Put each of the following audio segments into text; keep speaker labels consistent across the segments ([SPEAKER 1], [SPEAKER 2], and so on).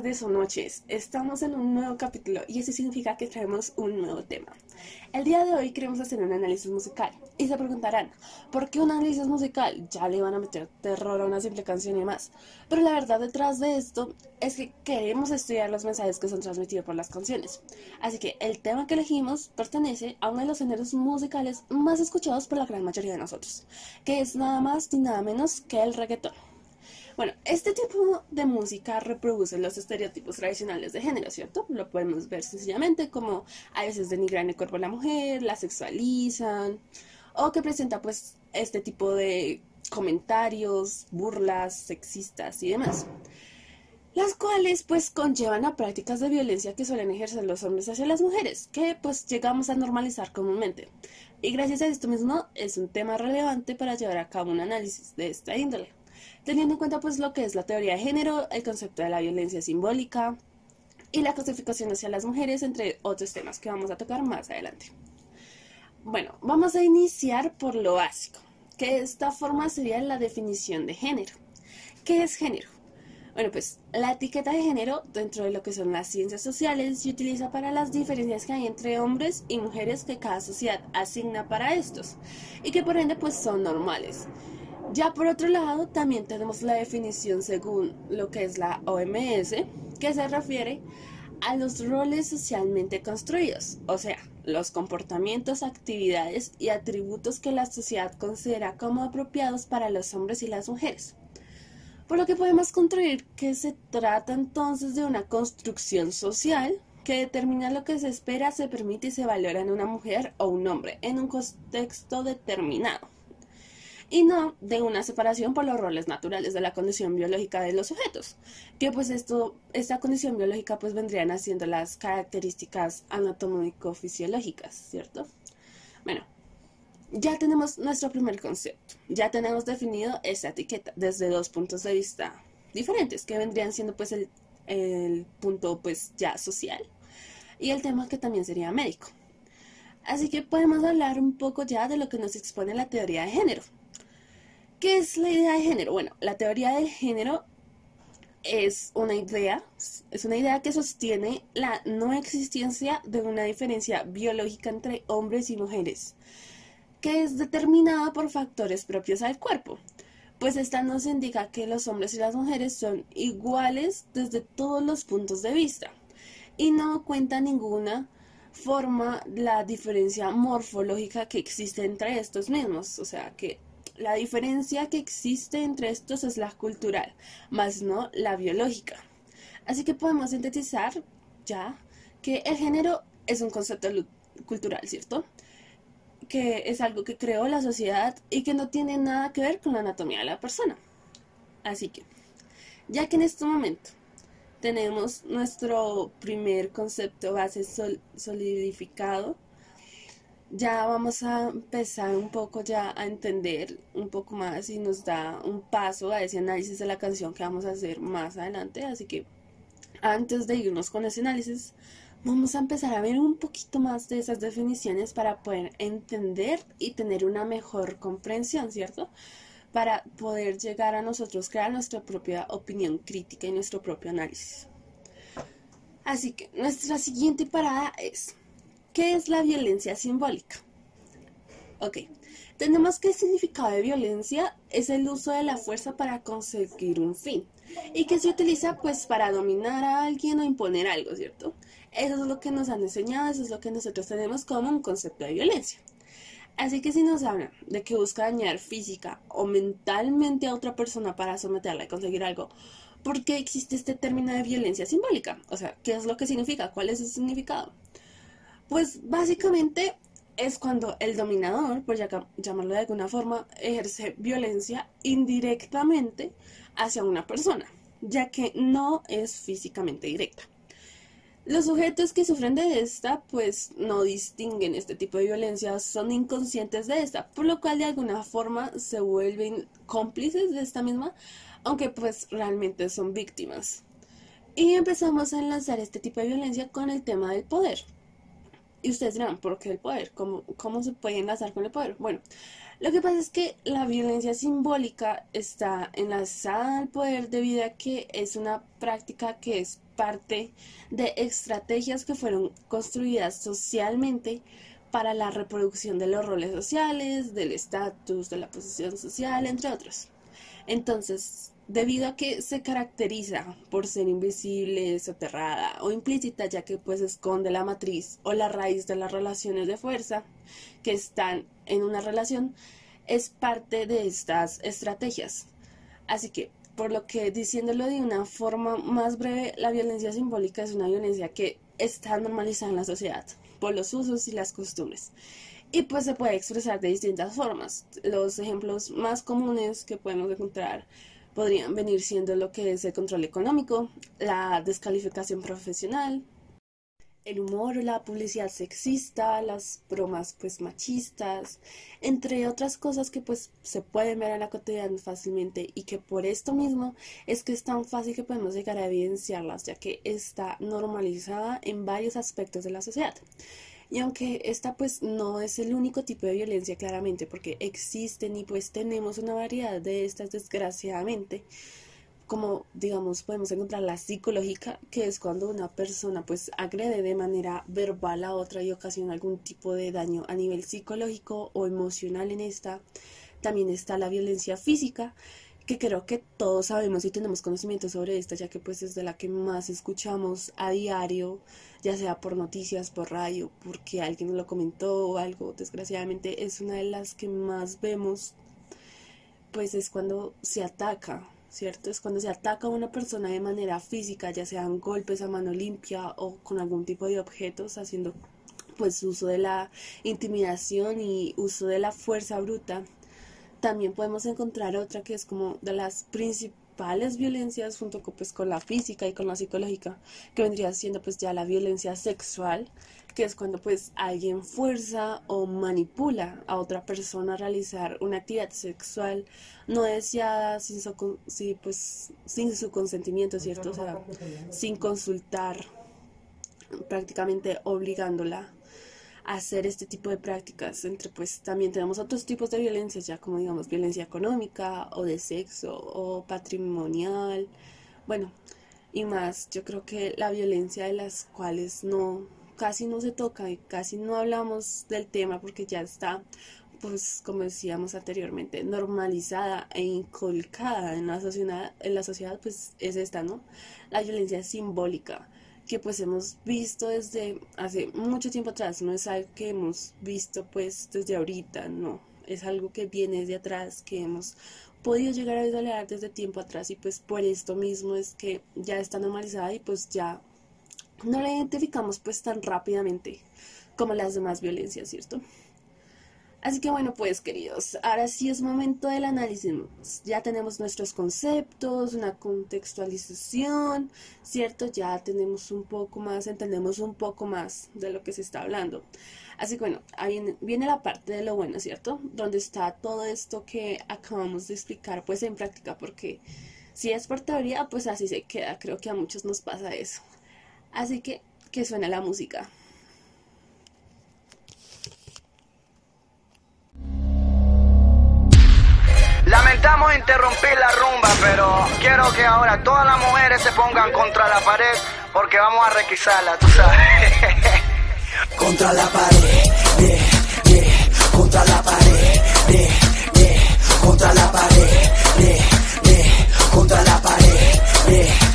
[SPEAKER 1] tardes o noches. Estamos en un nuevo capítulo y eso significa que traemos un nuevo tema. El día de hoy queremos hacer un análisis musical y se preguntarán, ¿por qué un análisis musical? Ya le van a meter terror a una simple canción y más. Pero la verdad detrás de esto es que queremos estudiar los mensajes que son transmitidos por las canciones. Así que el tema que elegimos pertenece a uno de los géneros musicales más escuchados por la gran mayoría de nosotros, que es nada más ni nada menos que el reggaetón. Bueno, este tipo de música reproduce los estereotipos tradicionales de género, ¿cierto? Lo podemos ver sencillamente como a veces denigran el cuerpo de la mujer, la sexualizan, o que presenta pues este tipo de comentarios, burlas, sexistas y demás. Las cuales pues conllevan a prácticas de violencia que suelen ejercer los hombres hacia las mujeres, que pues llegamos a normalizar comúnmente. Y gracias a esto mismo es un tema relevante para llevar a cabo un análisis de esta índole teniendo en cuenta pues lo que es la teoría de género, el concepto de la violencia simbólica y la clasificación hacia las mujeres, entre otros temas que vamos a tocar más adelante. Bueno, vamos a iniciar por lo básico, que esta forma sería la definición de género. ¿Qué es género? Bueno, pues la etiqueta de género dentro de lo que son las ciencias sociales se utiliza para las diferencias que hay entre hombres y mujeres que cada sociedad asigna para estos y que por ende pues son normales. Ya por otro lado, también tenemos la definición según lo que es la OMS, que se refiere a los roles socialmente construidos, o sea, los comportamientos, actividades y atributos que la sociedad considera como apropiados para los hombres y las mujeres. Por lo que podemos construir que se trata entonces de una construcción social que determina lo que se espera, se permite y se valora en una mujer o un hombre en un contexto determinado y no de una separación por los roles naturales de la condición biológica de los sujetos, que pues esto, esta condición biológica pues vendrían haciendo las características anatómico-fisiológicas, ¿cierto? Bueno, ya tenemos nuestro primer concepto, ya tenemos definido esta etiqueta desde dos puntos de vista diferentes, que vendrían siendo pues el, el punto pues ya social y el tema que también sería médico. Así que podemos hablar un poco ya de lo que nos expone la teoría de género, ¿Qué es la idea de género? Bueno, la teoría del género es una idea, es una idea que sostiene la no existencia de una diferencia biológica entre hombres y mujeres, que es determinada por factores propios al cuerpo. Pues esta nos indica que los hombres y las mujeres son iguales desde todos los puntos de vista y no cuenta ninguna forma la diferencia morfológica que existe entre estos mismos, o sea que la diferencia que existe entre estos es la cultural, más no la biológica. Así que podemos sintetizar ya que el género es un concepto cultural, ¿cierto? Que es algo que creó la sociedad y que no tiene nada que ver con la anatomía de la persona. Así que, ya que en este momento tenemos nuestro primer concepto base solidificado, ya vamos a empezar un poco ya a entender un poco más y nos da un paso a ese análisis de la canción que vamos a hacer más adelante. Así que antes de irnos con ese análisis, vamos a empezar a ver un poquito más de esas definiciones para poder entender y tener una mejor comprensión, ¿cierto? Para poder llegar a nosotros crear nuestra propia opinión crítica y nuestro propio análisis. Así que nuestra siguiente parada es ¿Qué es la violencia simbólica? Ok, tenemos que el significado de violencia es el uso de la fuerza para conseguir un fin y que se utiliza pues para dominar a alguien o imponer algo, ¿cierto? Eso es lo que nos han enseñado, eso es lo que nosotros tenemos como un concepto de violencia. Así que si nos hablan de que busca dañar física o mentalmente a otra persona para someterla y conseguir algo, ¿por qué existe este término de violencia simbólica? O sea, ¿qué es lo que significa? ¿Cuál es su significado? Pues básicamente es cuando el dominador, por llamarlo de alguna forma, ejerce violencia indirectamente hacia una persona, ya que no es físicamente directa. Los sujetos que sufren de esta, pues no distinguen este tipo de violencia, son inconscientes de esta, por lo cual de alguna forma se vuelven cómplices de esta misma, aunque pues realmente son víctimas. Y empezamos a enlazar este tipo de violencia con el tema del poder. Y ustedes dirán, ¿por qué el poder? ¿Cómo, ¿Cómo se puede enlazar con el poder? Bueno, Lo que pasa es que la violencia simbólica está enlazada al poder debido a que es una práctica que es parte de estrategias que fueron construidas socialmente para la reproducción de los roles sociales, del estatus, de la posición social, entre otros. Entonces, debido a que se caracteriza por ser invisible, soterrada o implícita, ya que pues esconde la matriz o la raíz de las relaciones de fuerza que están en una relación, es parte de estas estrategias. Así que, por lo que diciéndolo de una forma más breve, la violencia simbólica es una violencia que está normalizada en la sociedad por los usos y las costumbres. Y pues se puede expresar de distintas formas. Los ejemplos más comunes que podemos encontrar podrían venir siendo lo que es el control económico, la descalificación profesional, el humor la publicidad sexista, las bromas pues machistas, entre otras cosas que pues se pueden ver en la cotidiana fácilmente y que por esto mismo es que es tan fácil que podemos llegar a evidenciarlas ya que está normalizada en varios aspectos de la sociedad. Y aunque esta pues no es el único tipo de violencia claramente, porque existen y pues tenemos una variedad de estas desgraciadamente, como digamos podemos encontrar la psicológica, que es cuando una persona pues agrede de manera verbal a otra y ocasiona algún tipo de daño a nivel psicológico o emocional en esta. También está la violencia física, que creo que todos sabemos y tenemos conocimiento sobre esta, ya que pues es de la que más escuchamos a diario, ya sea por noticias, por radio, porque alguien lo comentó o algo, desgraciadamente es una de las que más vemos, pues es cuando se ataca, ¿cierto? Es cuando se ataca a una persona de manera física, ya sean golpes a mano limpia o con algún tipo de objetos, haciendo pues uso de la intimidación y uso de la fuerza bruta también podemos encontrar otra que es como de las principales violencias junto con, pues, con la física y con la psicológica, que vendría siendo pues ya la violencia sexual, que es cuando pues alguien fuerza o manipula a otra persona a realizar una actividad sexual no deseada sin su, pues, sin su consentimiento, ¿cierto? O sea, sin consultar, prácticamente obligándola hacer este tipo de prácticas. Entre pues también tenemos otros tipos de violencia, ya como digamos violencia económica o de sexo o patrimonial, bueno, y más. Yo creo que la violencia de las cuales no casi no se toca y casi no hablamos del tema porque ya está pues como decíamos anteriormente, normalizada e inculcada en la sociedad, en la sociedad pues es esta, ¿no? La violencia simbólica que pues hemos visto desde hace mucho tiempo atrás, no es algo que hemos visto pues desde ahorita, no, es algo que viene de atrás, que hemos podido llegar a visualizar desde tiempo atrás. Y pues por esto mismo es que ya está normalizada y pues ya no la identificamos pues tan rápidamente como las demás violencias, ¿cierto? Así que bueno, pues queridos, ahora sí es momento del análisis. Ya tenemos nuestros conceptos, una contextualización, ¿cierto? Ya tenemos un poco más, entendemos un poco más de lo que se está hablando. Así que bueno, ahí viene, la parte de lo bueno, ¿cierto? Donde está todo esto que acabamos de explicar pues en práctica, porque si es por teoría, pues así se queda. Creo que a muchos nos pasa eso. Así que que suena la música.
[SPEAKER 2] Lamentamos interrumpir la rumba, pero quiero que ahora todas las mujeres se pongan contra la pared porque vamos a requisarla, tú sabes.
[SPEAKER 3] contra la pared, yeah, yeah, contra la pared, yeah, contra la pared, contra la pared,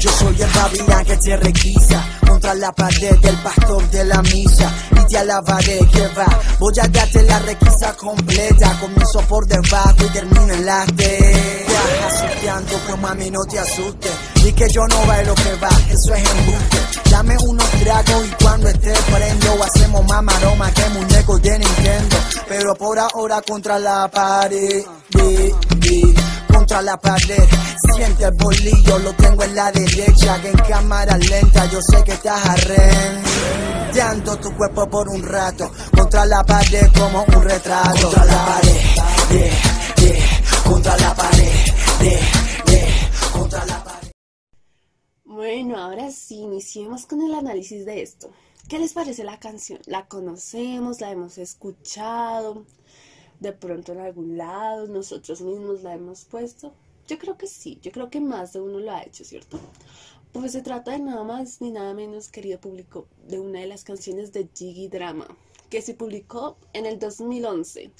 [SPEAKER 3] Yo soy el babilán que te requisa contra la pared del pastor de la misa y te alabaré que va. Voy a darte la requisa completa. Comienzo por debajo y termino en la T. Asustando, pero mami no te asustes. Y que yo no bailo que va, eso es embuste. Dame unos tragos y cuando esté prendo hacemos más maroma que muñecos de Nintendo. Pero por ahora contra la pared, contra la pared. Siente el bolillo, lo tengo en la derecha, que en cámara lenta yo sé que estás arrendando tu cuerpo por un rato. Contra la pared como un retrato. Contra la pared, yeah, yeah, contra la pared, yeah, yeah, contra la pared.
[SPEAKER 1] Bueno, ahora sí, iniciemos con el análisis de esto. ¿Qué les parece la canción? ¿La conocemos? ¿La hemos escuchado? De pronto en algún lado nosotros mismos la hemos puesto. Yo creo que sí, yo creo que más de uno lo ha hecho, ¿cierto? Pues se trata de nada más ni nada menos, querido público, de una de las canciones de Jiggy Drama, que se publicó en el 2011.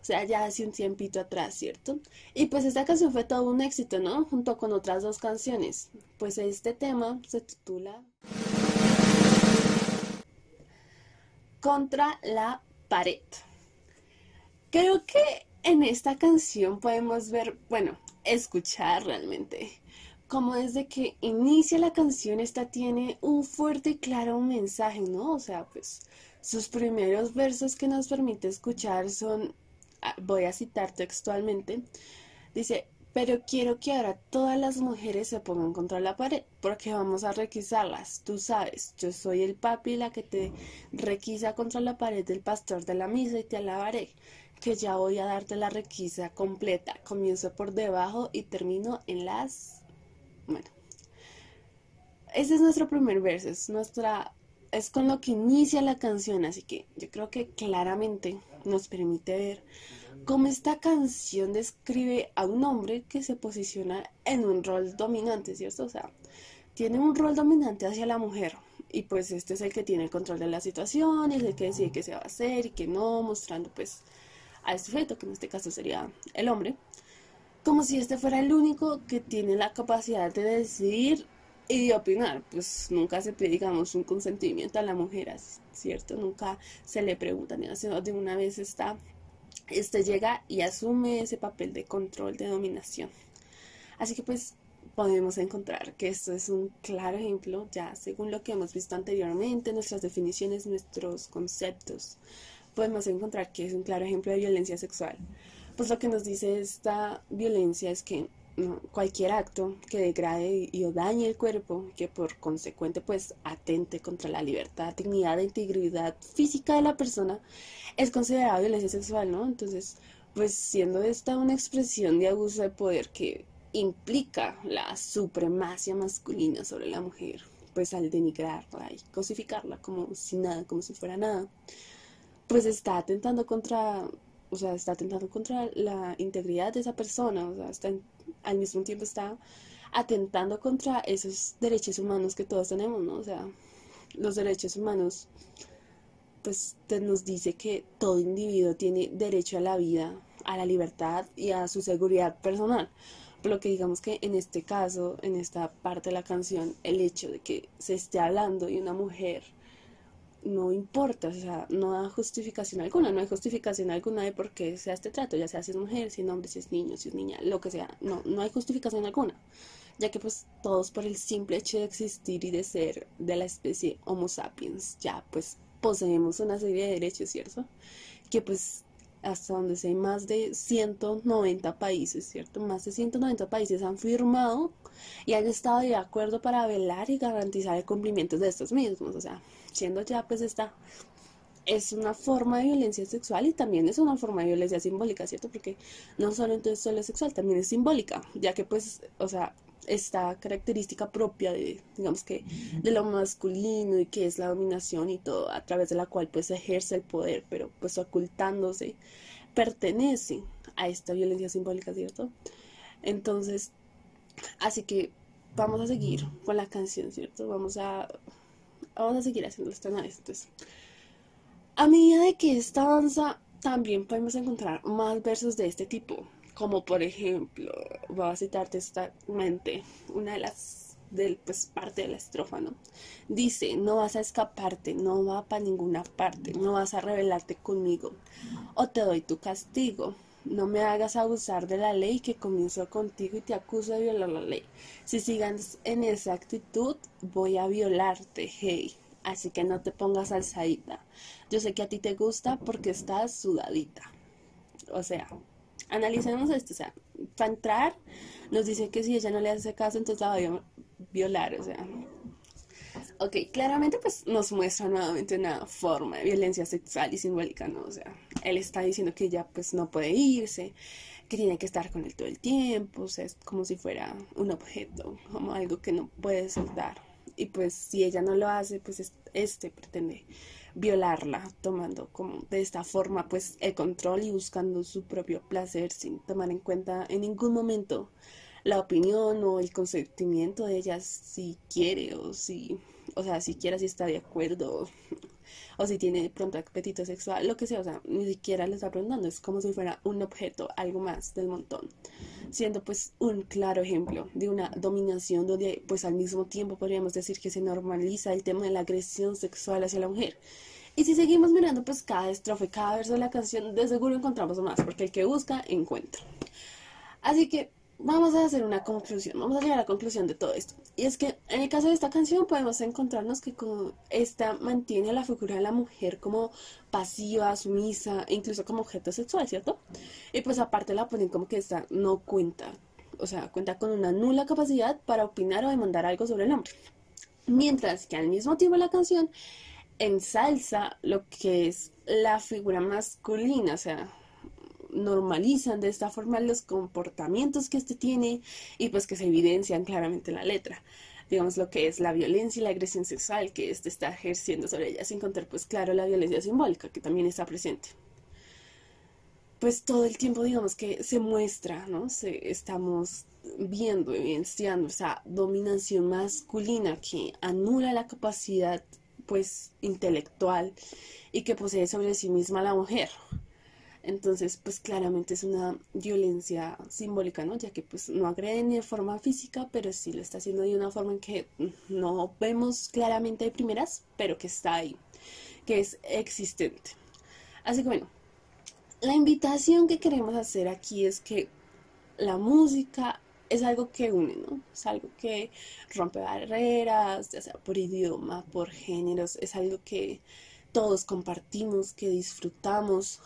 [SPEAKER 1] O sea, ya hace un tiempito atrás, ¿cierto? Y pues esta canción fue todo un éxito, ¿no? Junto con otras dos canciones. Pues este tema se titula Contra la pared. Creo que en esta canción podemos ver, bueno, escuchar realmente como desde que inicia la canción esta tiene un fuerte y claro mensaje, ¿no? O sea, pues sus primeros versos que nos permite escuchar son Ah, voy a citar textualmente, dice, pero quiero que ahora todas las mujeres se pongan contra la pared, porque vamos a requisarlas. Tú sabes, yo soy el papi la que te requisa contra la pared del pastor de la misa y te alabaré, que ya voy a darte la requisa completa. Comienzo por debajo y termino en las... Bueno. Ese es nuestro primer verso, es nuestra... Es con lo que inicia la canción, así que yo creo que claramente nos permite ver cómo esta canción describe a un hombre que se posiciona en un rol dominante, ¿cierto? O sea, tiene un rol dominante hacia la mujer y pues este es el que tiene el control de la situación, es el que decide qué se va a hacer y qué no, mostrando pues al sujeto, que en este caso sería el hombre, como si este fuera el único que tiene la capacidad de decidir y de opinar, pues nunca se pide, digamos, un consentimiento a la mujer, ¿cierto? Nunca se le pregunta ni de una vez está, este llega y asume ese papel de control, de dominación. Así que pues podemos encontrar que esto es un claro ejemplo, ya según lo que hemos visto anteriormente, nuestras definiciones, nuestros conceptos, podemos encontrar que es un claro ejemplo de violencia sexual. Pues lo que nos dice esta violencia es que cualquier acto que degrade y o dañe el cuerpo, que por consecuente pues atente contra la libertad, dignidad e integridad física de la persona, es considerado violencia sexual, ¿no? Entonces, pues siendo esta una expresión de abuso de poder que implica la supremacia masculina sobre la mujer, pues al denigrarla y cosificarla como si nada, como si fuera nada, pues está atentando contra, o sea, está atentando contra la integridad de esa persona, o sea, está al mismo tiempo está atentando contra esos derechos humanos que todos tenemos, ¿no? O sea, los derechos humanos, pues nos dice que todo individuo tiene derecho a la vida, a la libertad y a su seguridad personal. Por lo que digamos que en este caso, en esta parte de la canción, el hecho de que se esté hablando de una mujer no importa, o sea, no da justificación alguna, no hay justificación alguna de por qué sea este trato, ya sea si es mujer, si es hombre, si es niño, si es niña, lo que sea, no, no hay justificación alguna, ya que pues todos por el simple hecho de existir y de ser de la especie Homo sapiens, ya pues poseemos una serie de derechos, ¿cierto? Que pues hasta donde sé, más de 190 países, ¿cierto? Más de 190 países han firmado y han estado de acuerdo para velar y garantizar el cumplimiento de estos mismos, o sea, siendo ya pues esta es una forma de violencia sexual y también es una forma de violencia simbólica, ¿cierto? Porque no solo entonces solo es sexual, también es simbólica, ya que pues, o sea, esta característica propia de, digamos que, de lo masculino y que es la dominación y todo, a través de la cual pues ejerce el poder, pero pues ocultándose, pertenece a esta violencia simbólica, ¿cierto? Entonces, así que vamos a seguir con la canción, ¿cierto? Vamos a vamos a seguir haciendo este análisis. Entonces, a medida de que esta avanza, también podemos encontrar más versos de este tipo, como por ejemplo, voy a citar textualmente una de las del, pues, parte de la estrofa, ¿no? Dice, no vas a escaparte, no va para ninguna parte, no vas a rebelarte conmigo, o te doy tu castigo. No me hagas abusar de la ley que comenzó contigo y te acuso de violar la ley. Si sigas en esa actitud, voy a violarte, hey. Así que no te pongas alzadita. Yo sé que a ti te gusta porque estás sudadita. O sea, analicemos esto. O sea, para entrar, nos dice que si ella no le hace caso, entonces la va a violar. O sea, Ok, claramente pues nos muestra nuevamente una forma de violencia sexual y simbólica, ¿no? O sea, él está diciendo que ella pues no puede irse, que tiene que estar con él todo el tiempo, o sea, es como si fuera un objeto, como algo que no puede soltar. y pues si ella no lo hace, pues es- este pretende violarla, tomando como de esta forma pues el control y buscando su propio placer sin tomar en cuenta en ningún momento la opinión o el consentimiento de ella si quiere o si, o sea, siquiera si está de acuerdo o si tiene pronto apetito sexual, lo que sea, o sea, ni siquiera le está preguntando, es como si fuera un objeto, algo más del montón, siendo pues un claro ejemplo de una dominación donde pues al mismo tiempo podríamos decir que se normaliza el tema de la agresión sexual hacia la mujer. Y si seguimos mirando pues cada estrofe, cada verso de la canción, de seguro encontramos más, porque el que busca, encuentra. Así que vamos a hacer una conclusión, vamos a llegar a la conclusión de todo esto. Y es que en el caso de esta canción podemos encontrarnos que como esta mantiene la figura de la mujer como pasiva, sumisa, incluso como objeto sexual, ¿cierto? Y pues aparte la ponen como que esta no cuenta, o sea, cuenta con una nula capacidad para opinar o demandar algo sobre el hombre. Mientras que al mismo tiempo la canción ensalza lo que es la figura masculina, o sea, normalizan de esta forma los comportamientos que este tiene y pues que se evidencian claramente en la letra. Digamos lo que es la violencia y la agresión sexual que este está ejerciendo sobre ella, sin contar pues claro la violencia simbólica que también está presente. Pues todo el tiempo digamos que se muestra, ¿no? Se, estamos viendo, evidenciando esa dominación masculina que anula la capacidad pues intelectual y que posee sobre sí misma la mujer. Entonces, pues claramente es una violencia simbólica, ¿no? Ya que pues no agrede ni de forma física, pero sí lo está haciendo de una forma en que no vemos claramente de primeras, pero que está ahí, que es existente. Así que bueno, la invitación que queremos hacer aquí es que la música es algo que une, ¿no? Es algo que rompe barreras, ya sea por idioma, por géneros, es algo que todos compartimos, que disfrutamos,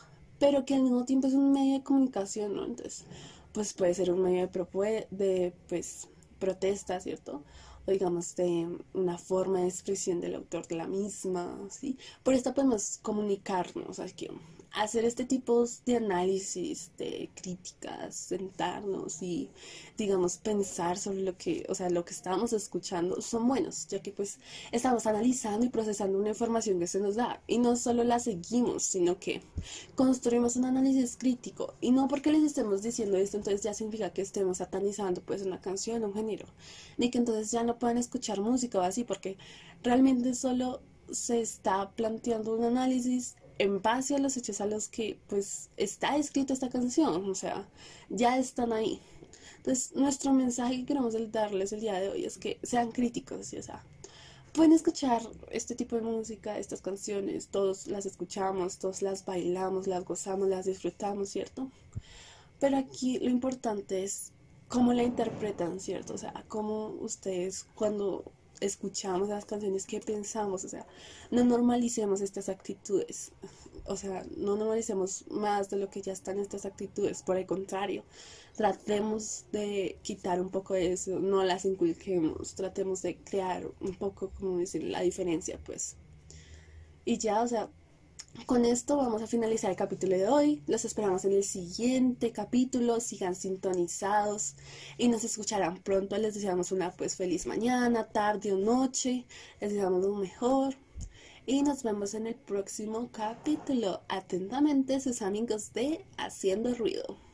[SPEAKER 1] pero que al mismo tiempo es un medio de comunicación, ¿no? Entonces, pues puede ser un medio de, de pues, protesta, ¿cierto? O digamos de una forma de expresión del autor de la misma, ¿sí? Por esto podemos comunicarnos, así que hacer este tipo de análisis, de críticas, sentarnos y, digamos, pensar sobre lo que, o sea, lo que estábamos escuchando son buenos, ya que pues estamos analizando y procesando una información que se nos da. Y no solo la seguimos, sino que construimos un análisis crítico. Y no porque les estemos diciendo esto, entonces ya significa que estemos satanizando pues una canción, un género, ni que entonces ya no puedan escuchar música o así, porque realmente solo se está planteando un análisis en base a los hechos a los que pues está escrita esta canción, o sea, ya están ahí. Entonces, nuestro mensaje que queremos darles el día de hoy es que sean críticos, ¿sí? o sea, pueden escuchar este tipo de música, estas canciones, todos las escuchamos, todos las bailamos, las gozamos, las disfrutamos, ¿cierto? Pero aquí lo importante es cómo la interpretan, ¿cierto? O sea, cómo ustedes cuando escuchamos las canciones, qué pensamos, o sea, no normalicemos estas actitudes, o sea, no normalicemos más de lo que ya están estas actitudes, por el contrario, tratemos de quitar un poco de eso, no las inculquemos, tratemos de crear un poco, como decir, la diferencia, pues. Y ya, o sea, con esto vamos a finalizar el capítulo de hoy. Los esperamos en el siguiente capítulo. Sigan sintonizados y nos escucharán pronto. Les deseamos una pues feliz mañana, tarde o noche. Les deseamos lo mejor. Y nos vemos en el próximo capítulo. Atentamente sus amigos de Haciendo Ruido.